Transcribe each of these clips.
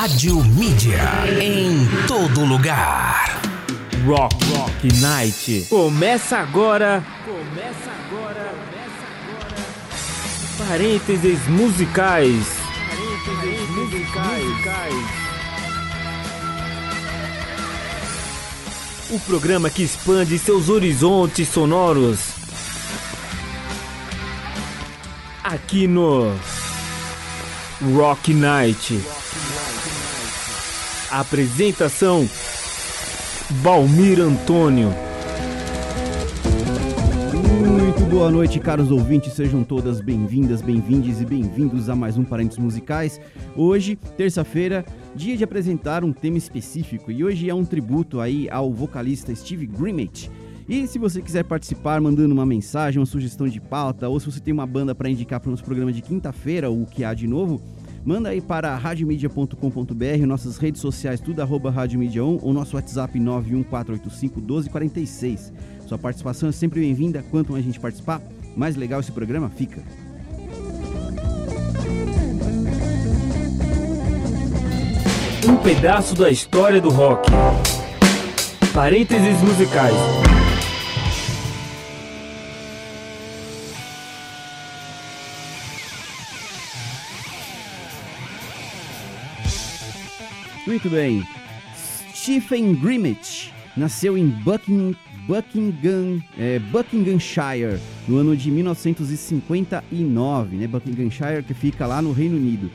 Rádio Mídia. Em todo lugar. Rock, Rock Night. Começa agora. Começa agora. Começa agora. Parênteses musicais. Parênteses musicais. O programa que expande seus horizontes sonoros. Aqui no Rock Night. Apresentação Balmir Antônio. Muito boa noite, caros ouvintes. Sejam todas bem-vindas, bem-vindes e bem-vindos a mais um Parentes Musicais. Hoje, terça-feira, dia de apresentar um tema específico e hoje é um tributo aí ao vocalista Steve Grimmett. E se você quiser participar mandando uma mensagem, uma sugestão de pauta, ou se você tem uma banda para indicar para o nosso programa de quinta-feira, o que há de novo, manda aí para radiomedia.com.br, nossas redes sociais, tudo arroba Rádio 1, ou nosso WhatsApp 91485 1246. Sua participação é sempre bem-vinda. Quanto mais a gente participar, mais legal esse programa fica. Um pedaço da história do rock. Parênteses musicais. Muito bem. Stephen Grimmett nasceu em Buckingham, Buckingham, é, Buckinghamshire no ano de 1959, né? Buckinghamshire que fica lá no Reino Unido.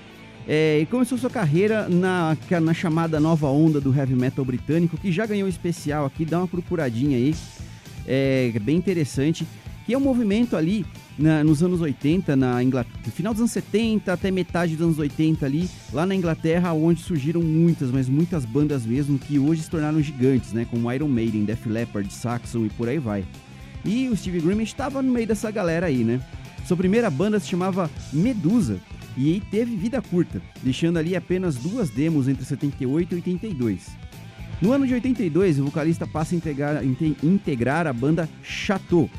É, e começou sua carreira na, na chamada nova onda do heavy metal britânico, que já ganhou especial aqui, dá uma procuradinha aí, é bem interessante, que é um movimento ali na, nos anos 80, na Inglaterra, final dos anos 70 até metade dos anos 80 ali, lá na Inglaterra, onde surgiram muitas, mas muitas bandas mesmo, que hoje se tornaram gigantes, né, como Iron Maiden, Def Leppard, Saxon e por aí vai. E o Steve Grimmett estava no meio dessa galera aí, né? Sua primeira banda se chamava Medusa, e teve vida curta, deixando ali apenas duas demos entre 78 e 82. No ano de 82, o vocalista passa a integrar, integrar a banda Chateau,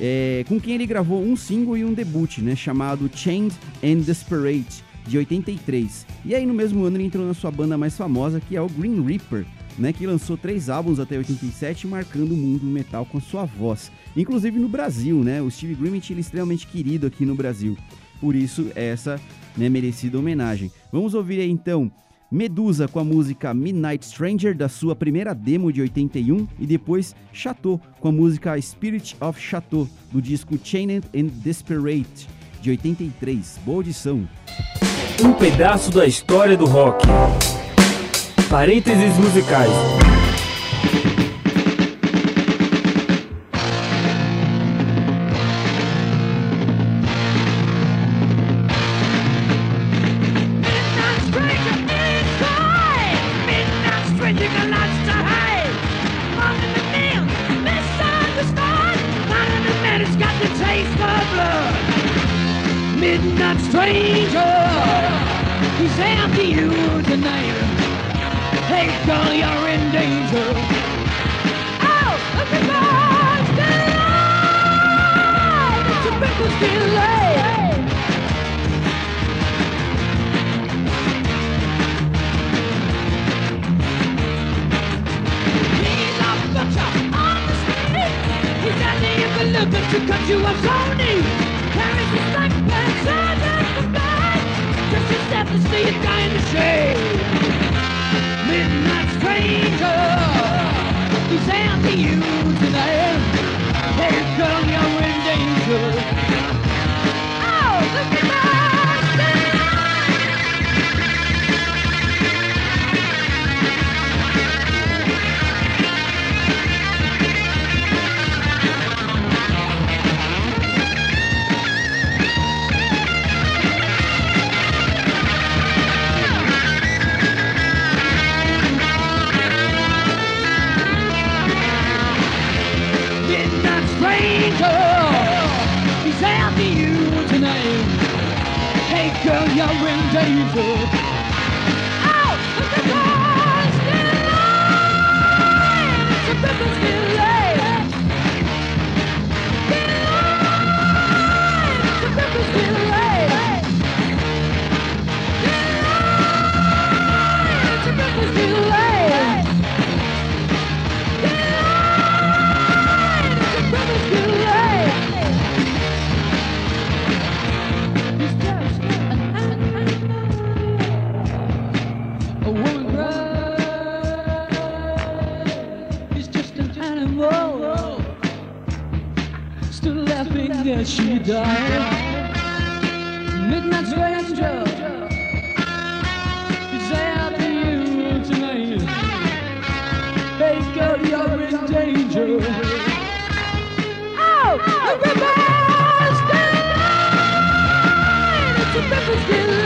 é, com quem ele gravou um single e um debut, né, chamado Chained and Desperate, de 83. E aí no mesmo ano ele entrou na sua banda mais famosa, que é o Green Reaper, né, que lançou três álbuns até 87, marcando o mundo do metal com sua voz. Inclusive no Brasil, né, o Steve Grimmett ele é extremamente querido aqui no Brasil. Por isso, essa né, merecida homenagem. Vamos ouvir aí então Medusa com a música Midnight Stranger da sua primeira demo de 81 e depois Chateau com a música Spirit of Chateau do disco Chained and Desperate de 83. Boa audição. Um pedaço da história do rock. Parênteses musicais. that you cut you are phony There is respect and service for man Just established so you die in the shade. Midnight stranger Who's after you tonight Hey girl, you're in danger Oh, look at that stranger. He's after you tonight. Hey girl, you're in danger. die. Midnight's last job. It's to you tonight. In danger. Oh, the still It's still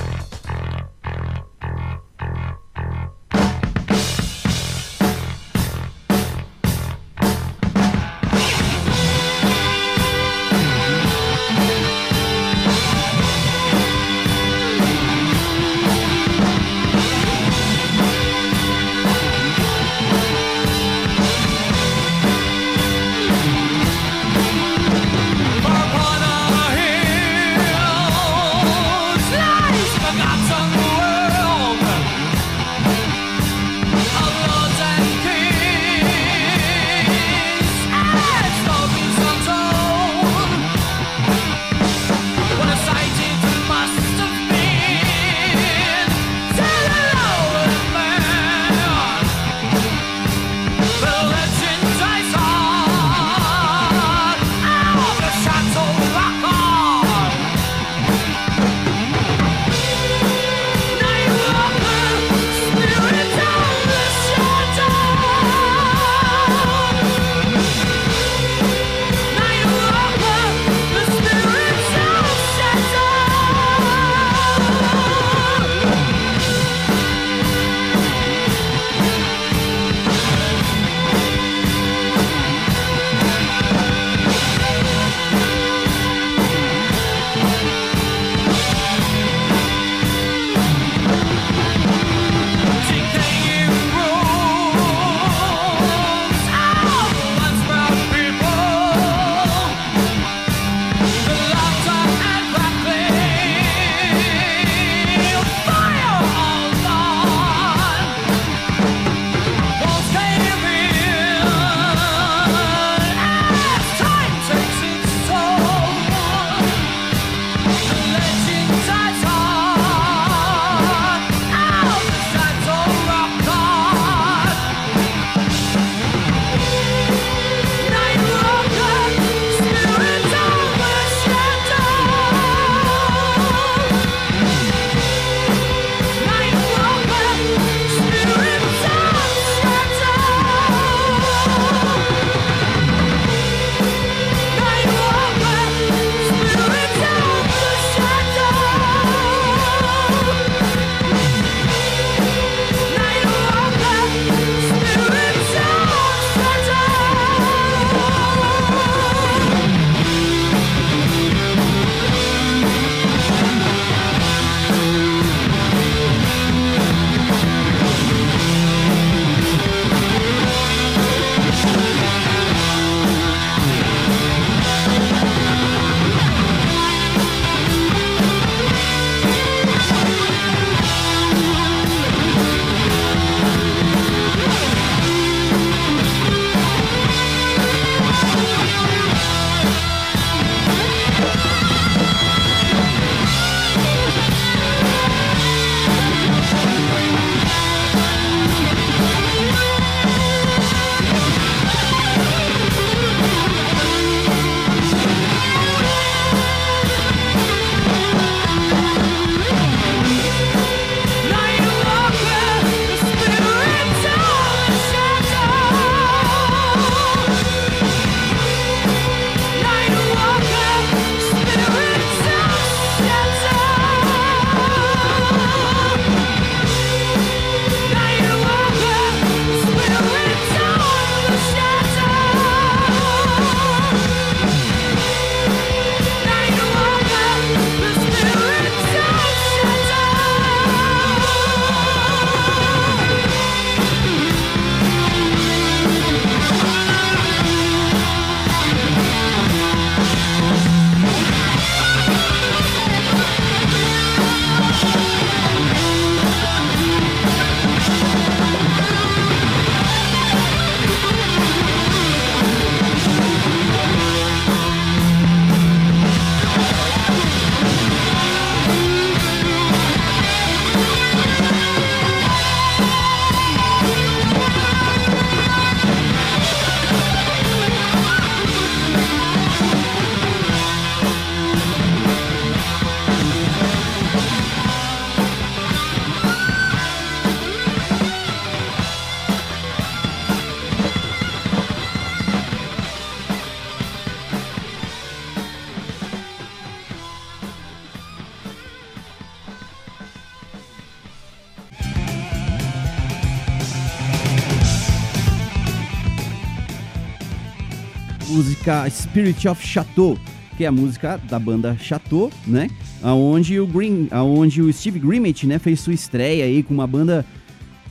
Música Spirit of Chateau, que é a música da banda Chateau, né? Aonde o Green, aonde o Steve Grimmett, né, fez sua estreia aí com uma banda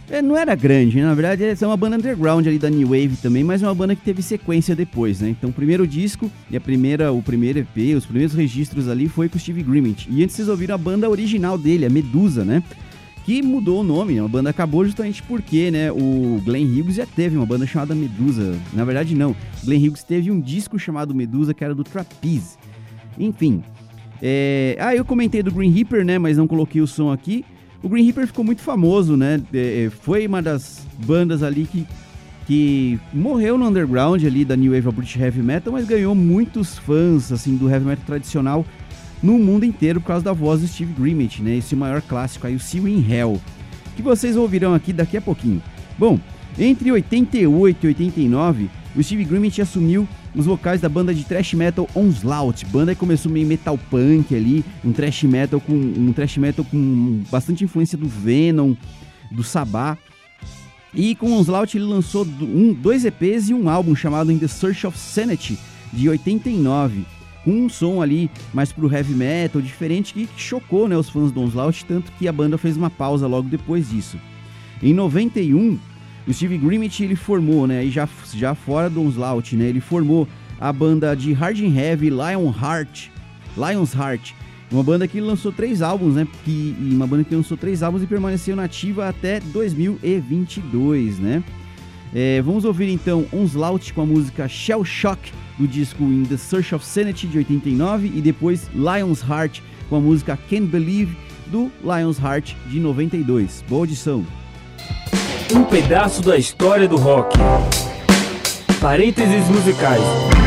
é, não era grande, né? na verdade é uma banda underground ali da New Wave também, mas é uma banda que teve sequência depois, né? Então o primeiro disco e a primeira, o primeiro EP, os primeiros registros ali foi com o Steve Grimmett. E antes vocês ouviram a banda original dele, a Medusa, né? Que mudou o nome, a banda acabou justamente porque, né, o Glenn Hughes já teve uma banda chamada Medusa. Na verdade não, o Glenn Hughes teve um disco chamado Medusa que era do Trapeze. Enfim, é... ah, eu comentei do Green Reaper, né, mas não coloquei o som aqui. O Green Reaper ficou muito famoso, né? É, é, foi uma das bandas ali que, que morreu no underground ali da New Wave of British Heavy Metal, mas ganhou muitos fãs assim do heavy metal tradicional no mundo inteiro por causa da voz do Steve Grimmett, né? Esse maior clássico aí, o See in Hell, que vocês ouvirão aqui daqui a pouquinho. Bom, entre 88 e 89, o Steve Grimmett assumiu os vocais da banda de thrash metal Onslaught, banda que começou meio metal punk ali, um thrash metal com um thrash metal com bastante influência do Venom, do Sabá. E com Onslaught ele lançou um, dois EPs e um álbum chamado In the Search of Sanity de 89, com um som ali mais pro heavy metal diferente que chocou né, os fãs do Onslaught, tanto que a banda fez uma pausa logo depois disso. Em 91, o Steve Grimmett ele formou, né, e já, já fora do Onslaught, né, ele formou a banda de hard and heavy Lionheart, Lions Heart, uma banda que lançou três álbuns, né, que, uma banda que lançou três álbuns e permaneceu nativa até 2022, né. É, vamos ouvir então Onslaught com a música Shell Shock do disco In the Search of Sanity de 89 e depois Lions Heart com a música Can't Believe do Lions Heart de 92. Boa audição! Um pedaço da história do rock. Parênteses musicais.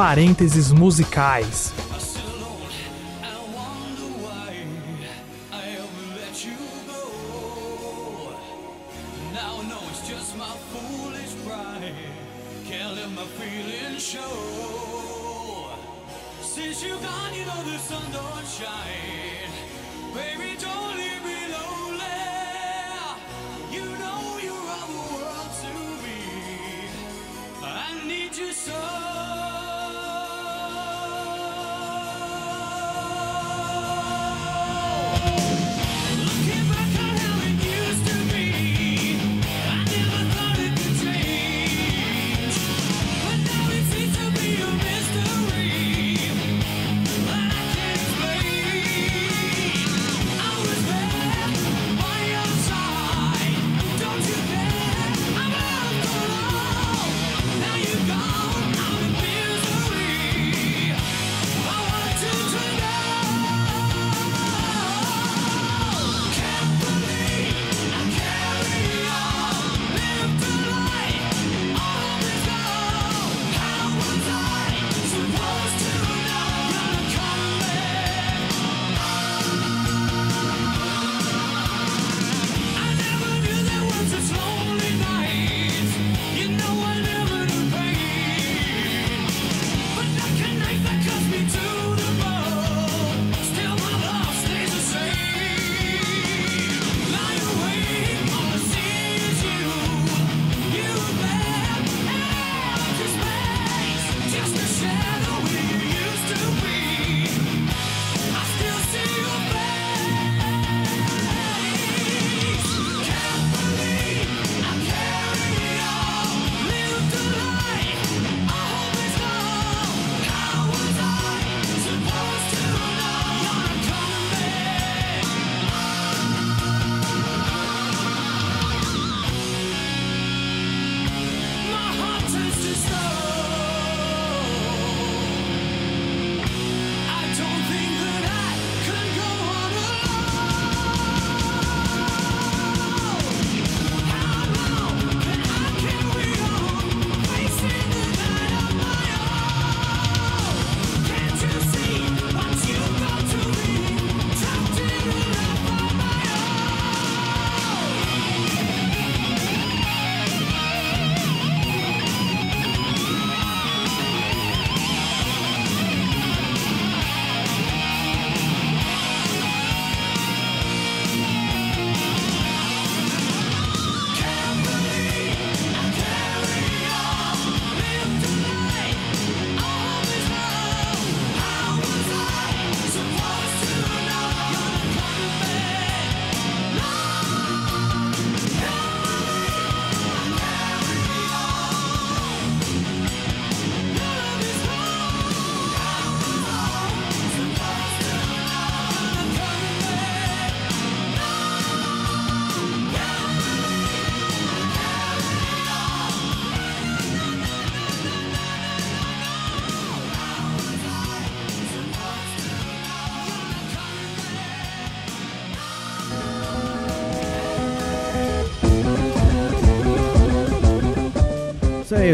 Parênteses Musicais.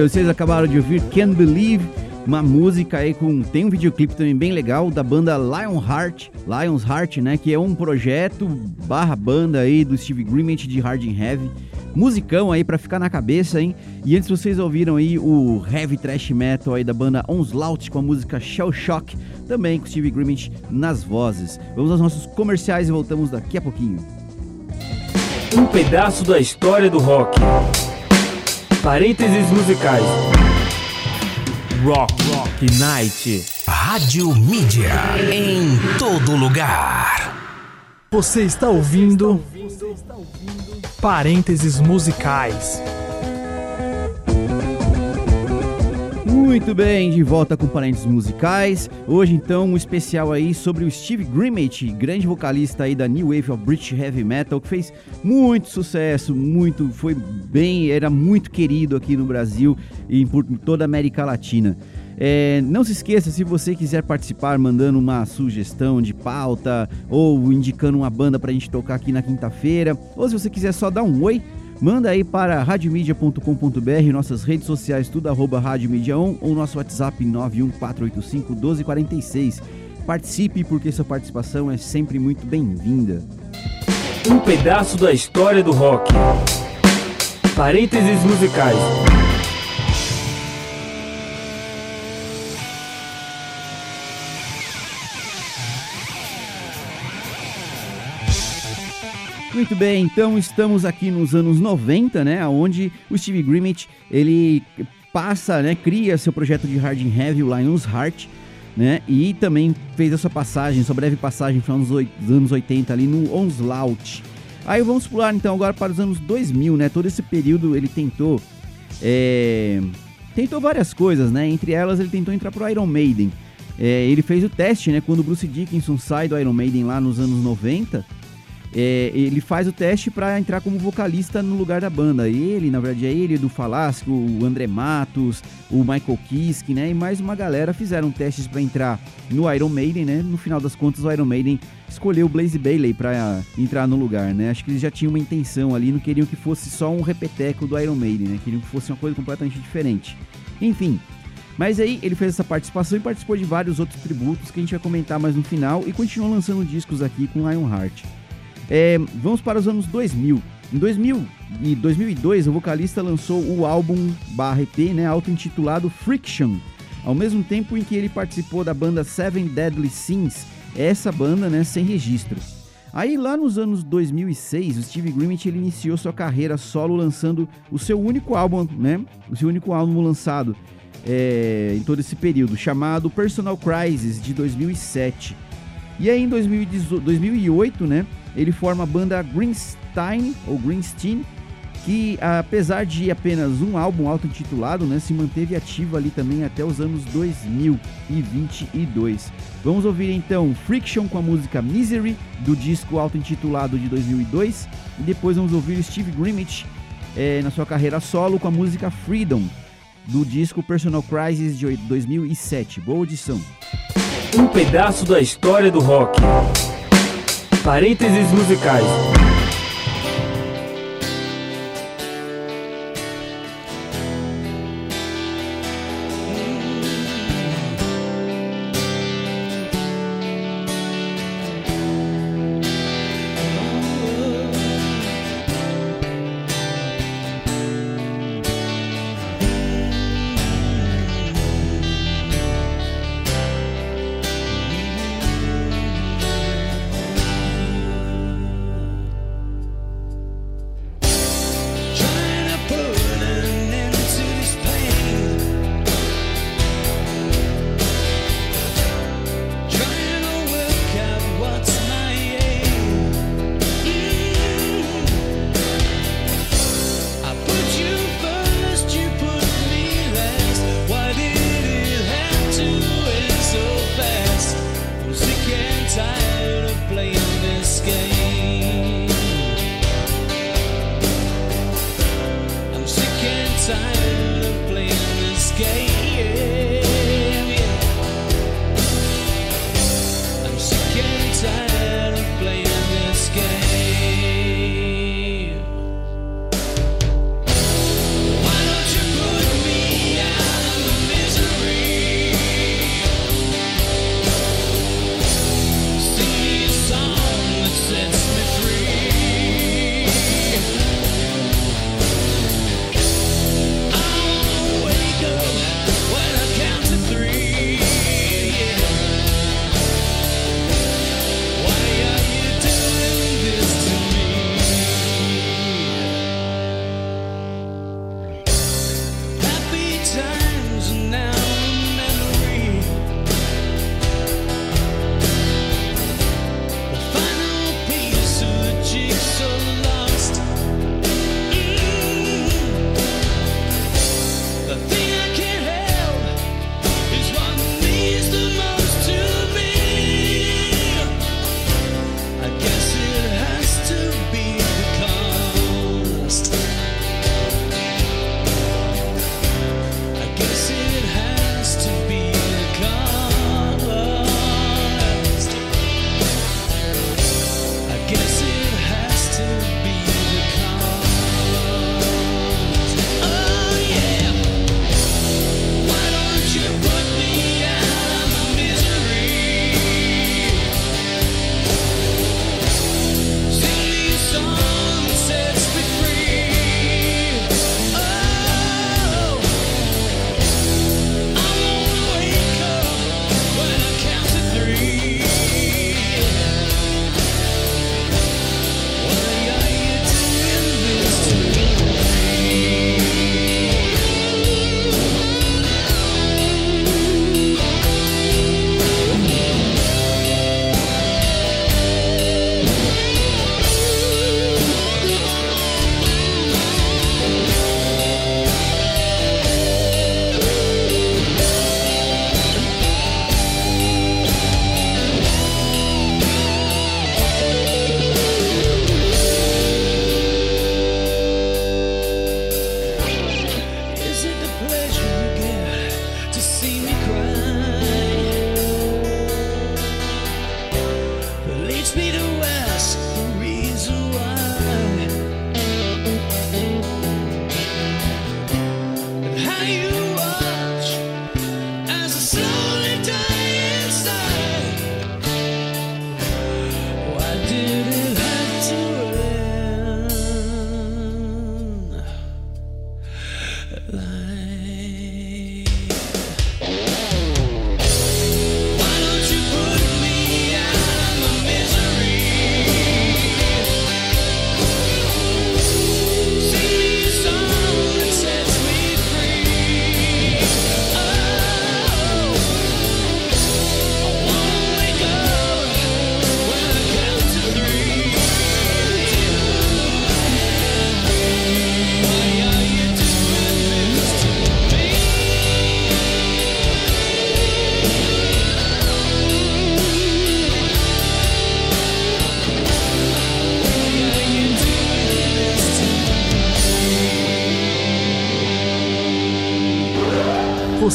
Vocês acabaram de ouvir Can't Believe, uma música aí com. Tem um videoclipe também bem legal da banda Lionheart, Lionsheart, né? Que é um projeto barra banda aí do Steve Grimmett de Hard and Heavy. Musicão aí pra ficar na cabeça, hein? E antes vocês ouviram aí o heavy thrash metal aí da banda Onslaught com a música Shell Shock, também com Steve Grimmett nas vozes. Vamos aos nossos comerciais e voltamos daqui a pouquinho. Um pedaço da história do rock. Parênteses musicais. Rock, Rock Night. Rádio Mídia. Em todo lugar. Você está ouvindo Parênteses Musicais. Muito bem, de volta com parênteses musicais. Hoje então um especial aí sobre o Steve Grimmett, grande vocalista aí da New Wave of British Heavy Metal, que fez muito sucesso, muito, foi bem, era muito querido aqui no Brasil e por toda a América Latina. É, não se esqueça, se você quiser participar mandando uma sugestão de pauta ou indicando uma banda pra gente tocar aqui na quinta-feira, ou se você quiser só dar um oi, Manda aí para radiomedia.com.br, nossas redes sociais, tudo arroba Rádio Mídia On, ou nosso WhatsApp 91485-1246. Participe, porque sua participação é sempre muito bem-vinda. Um pedaço da história do rock. Parênteses musicais. Muito bem, então estamos aqui nos anos 90, né, onde o Steve Grimmett, ele passa, né, cria seu projeto de hard and heavy, o Lions Heart, né, e também fez a sua passagem, sua breve passagem oit- dos anos 80 ali no Onslaught. Aí vamos pular então agora para os anos 2000, né, todo esse período ele tentou, é, tentou várias coisas, né, entre elas ele tentou entrar pro Iron Maiden. É, ele fez o teste, né, quando o Bruce Dickinson sai do Iron Maiden lá nos anos 90, é, ele faz o teste pra entrar como vocalista no lugar da banda. Ele, na verdade, é ele, do Falasco, o André Matos, o Michael Kiske, né? E mais uma galera fizeram testes pra entrar no Iron Maiden, né? No final das contas, o Iron Maiden escolheu o Blaze Bailey pra entrar no lugar, né? Acho que eles já tinham uma intenção ali, não queriam que fosse só um repeteco do Iron Maiden, né? Queriam que fosse uma coisa completamente diferente. Enfim, mas aí ele fez essa participação e participou de vários outros tributos que a gente vai comentar mais no final e continuou lançando discos aqui com Lionheart. É, vamos para os anos 2000. Em 2000 e 2002, o vocalista lançou o álbum barra EP, né, auto-intitulado Friction, ao mesmo tempo em que ele participou da banda Seven Deadly Sins, essa banda, né, sem registro. Aí lá nos anos 2006, o Steve Grimmett ele iniciou sua carreira solo lançando o seu único álbum, né, o seu único álbum lançado é, em todo esse período, chamado Personal Crisis de 2007. E aí em 2018 2008, né, ele forma a banda Greenstein, ou Greenstein, que apesar de apenas um álbum auto-intitulado, né, se manteve ativo ali também até os anos 2022. Vamos ouvir então Friction com a música Misery, do disco auto-intitulado de 2002, e depois vamos ouvir Steve Grimmett eh, na sua carreira solo com a música Freedom, do disco Personal Crisis de 2007. Boa audição. Um pedaço da história do rock. Parênteses musicais.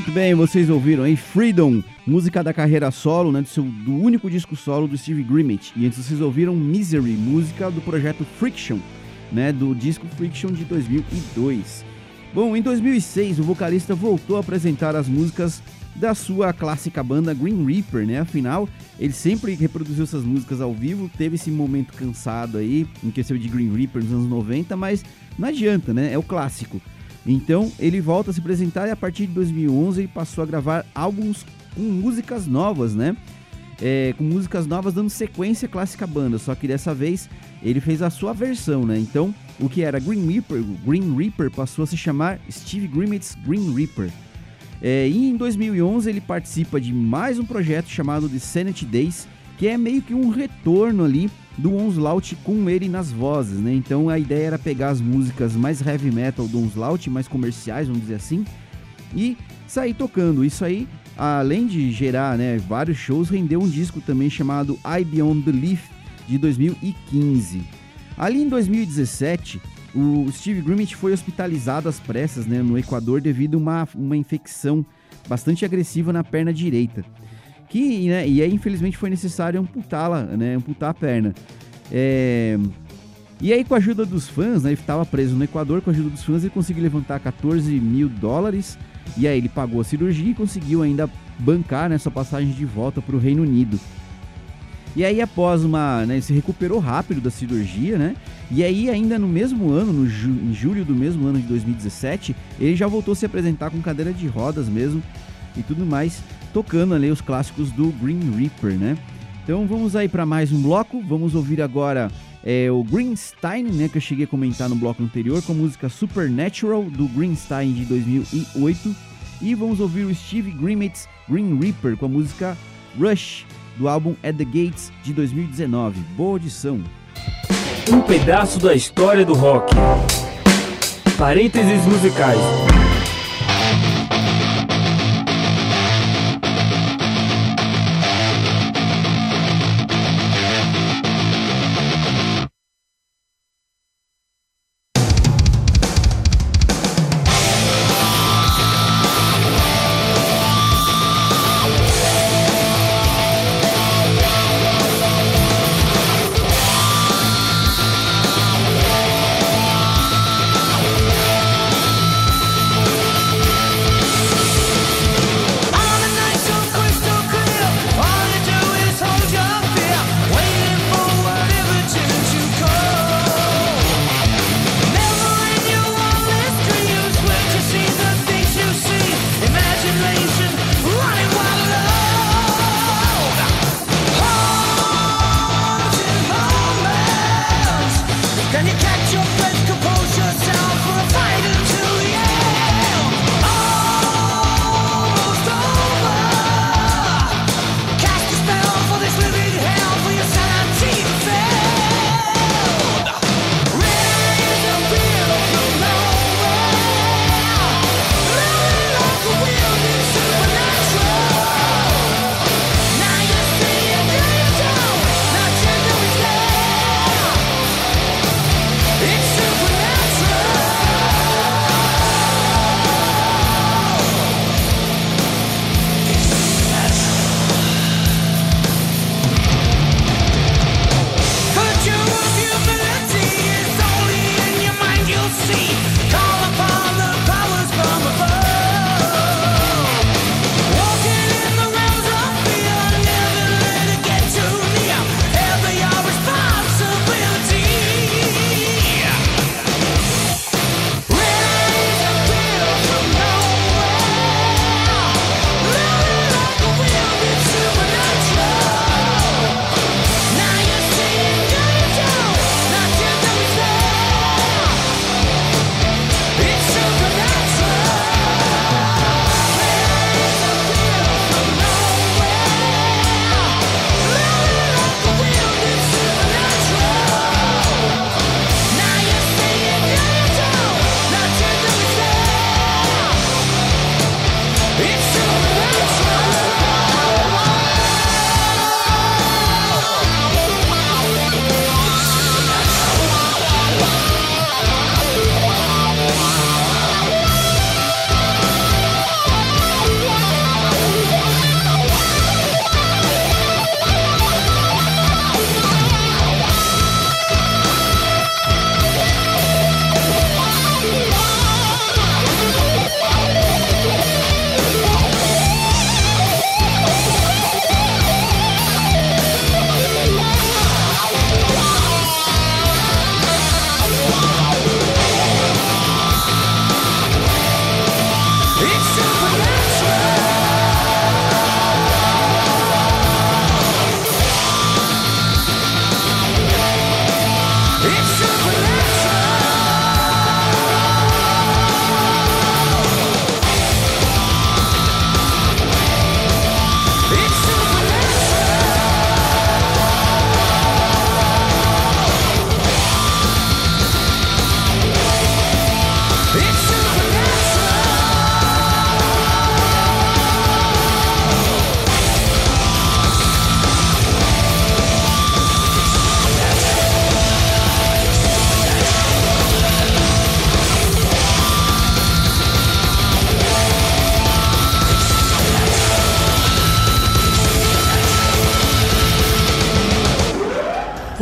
Muito bem, vocês ouviram Freedom, música da carreira solo, né, do, seu, do único disco solo do Steve Grimmett. E antes vocês ouviram Misery, música do projeto Friction, né, do disco Friction de 2002. Bom, em 2006 o vocalista voltou a apresentar as músicas da sua clássica banda Green Reaper, né? Afinal, ele sempre reproduziu essas músicas ao vivo, teve esse momento cansado aí, questão de Green Reaper nos anos 90, mas não adianta, né? É o clássico. Então, ele volta a se apresentar e a partir de 2011 ele passou a gravar álbuns com músicas novas, né? É, com músicas novas dando sequência à clássica banda, só que dessa vez ele fez a sua versão, né? Então, o que era Green Reaper, Green Reaper passou a se chamar Steve Grimmett's Green Reaper. É, e em 2011 ele participa de mais um projeto chamado The Sanity Days, que é meio que um retorno ali do Onslaught com ele nas vozes, né? Então a ideia era pegar as músicas mais heavy metal do Onslaught, mais comerciais, vamos dizer assim, e sair tocando. Isso aí, além de gerar né, vários shows, rendeu um disco também chamado I Beyond Belief de 2015. Ali em 2017, o Steve Grimmett foi hospitalizado às pressas né, no Equador devido a uma, uma infecção bastante agressiva na perna direita. Que, né, e aí, infelizmente, foi necessário amputá-la, né, amputar a perna. É, E aí, com a ajuda dos fãs, né, ele estava preso no Equador, com a ajuda dos fãs, ele conseguiu levantar 14 mil dólares. E aí, ele pagou a cirurgia e conseguiu ainda bancar né, sua passagem de volta para o Reino Unido. E aí, após uma. Né, ele se recuperou rápido da cirurgia, né? E aí, ainda no mesmo ano, no ju- em julho do mesmo ano de 2017, ele já voltou a se apresentar com cadeira de rodas mesmo e tudo mais, tocando ali os clássicos do Green Reaper, né? Então vamos aí para mais um bloco. Vamos ouvir agora é, o Greenstein, né? Que eu cheguei a comentar no bloco anterior, com a música Supernatural do Greenstein de 2008. E vamos ouvir o Steve Grimmett's Green Reaper com a música Rush do álbum At the Gates de 2019. Boa audição! Um pedaço da história do rock. Parênteses musicais.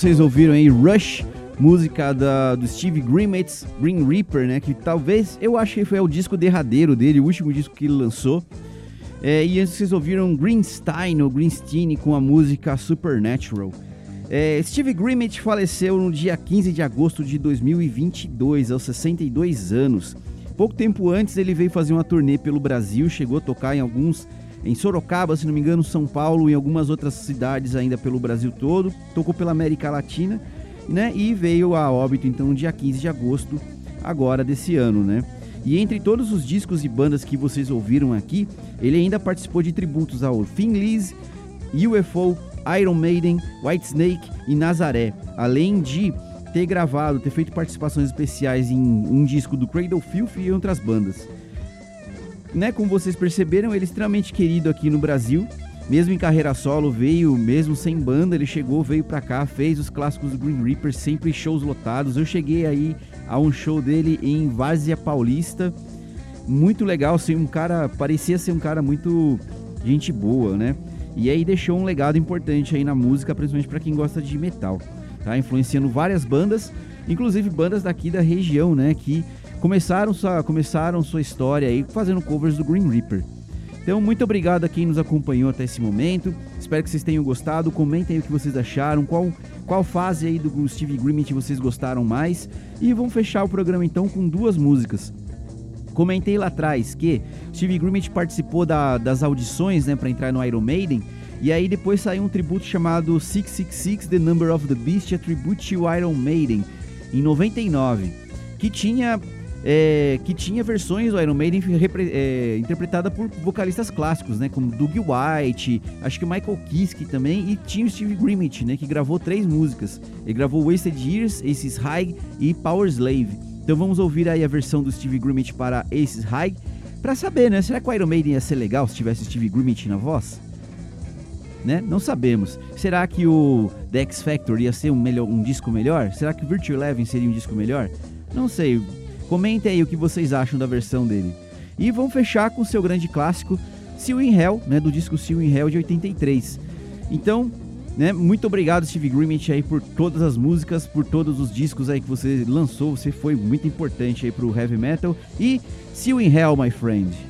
Vocês ouviram aí Rush música da, do Steve Grimmett's Green Reaper, né? Que talvez, eu que foi o disco derradeiro dele, o último disco que ele lançou. É, e antes vocês ouviram Greenstein ou Greenstein com a música Supernatural. É, Steve Grimmett faleceu no dia 15 de agosto de 2022, aos 62 anos. Pouco tempo antes ele veio fazer uma turnê pelo Brasil, chegou a tocar em alguns em Sorocaba, se não me engano, São Paulo e algumas outras cidades ainda pelo Brasil todo. Tocou pela América Latina, né? E veio a óbito então no dia 15 de agosto agora desse ano, né? E entre todos os discos e bandas que vocês ouviram aqui, ele ainda participou de tributos ao Lizzy, UFO, Iron Maiden, Whitesnake e Nazaré, além de ter gravado, ter feito participações especiais em um disco do Cradle Filth e outras bandas. Né, como vocês perceberam, ele é extremamente querido aqui no Brasil. Mesmo em carreira solo, veio, mesmo sem banda, ele chegou, veio pra cá, fez os clássicos do Green Reaper, sempre shows lotados. Eu cheguei aí a um show dele em Várzea Paulista. Muito legal, assim, um cara, parecia ser um cara muito gente boa, né? E aí deixou um legado importante aí na música, principalmente pra quem gosta de metal, tá? Influenciando várias bandas, inclusive bandas daqui da região, né, que começaram sua, começaram sua história aí fazendo covers do Green Reaper. Então, muito obrigado a quem nos acompanhou até esse momento. Espero que vocês tenham gostado. Comentem aí o que vocês acharam, qual, qual fase aí do Steve Grimmett vocês gostaram mais. E vamos fechar o programa então com duas músicas. Comentei lá atrás que Steve Grimmett participou da- das audições, né, para entrar no Iron Maiden. E aí depois saiu um tributo chamado 666 The Number of the Beast, a tribute to Iron Maiden, em 99, que tinha é, que tinha versões do Iron Maiden é, interpretada por vocalistas clássicos, né, como Doug White, acho que Michael Kiske também, e tinha o Steve Grimmett, né, que gravou três músicas. Ele gravou Wasted Years, Aces High e Power Slave. Então vamos ouvir aí a versão do Steve Grimmett para Aces High, pra saber, né, será que o Iron Maiden ia ser legal se tivesse Steve Grimmett na voz? Né? Não sabemos. Será que o The X Factor ia ser um, melhor, um disco melhor? Será que o Virtual Eleven seria um disco melhor? Não sei. Comentem aí o que vocês acham da versão dele. E vamos fechar com o seu grande clássico, Seal in Hell, né, do disco Seal in Hell de 83. Então, né, muito obrigado Steve Grimmett aí por todas as músicas, por todos os discos aí que você lançou, você foi muito importante aí pro heavy metal e Seal in Hell, my friend.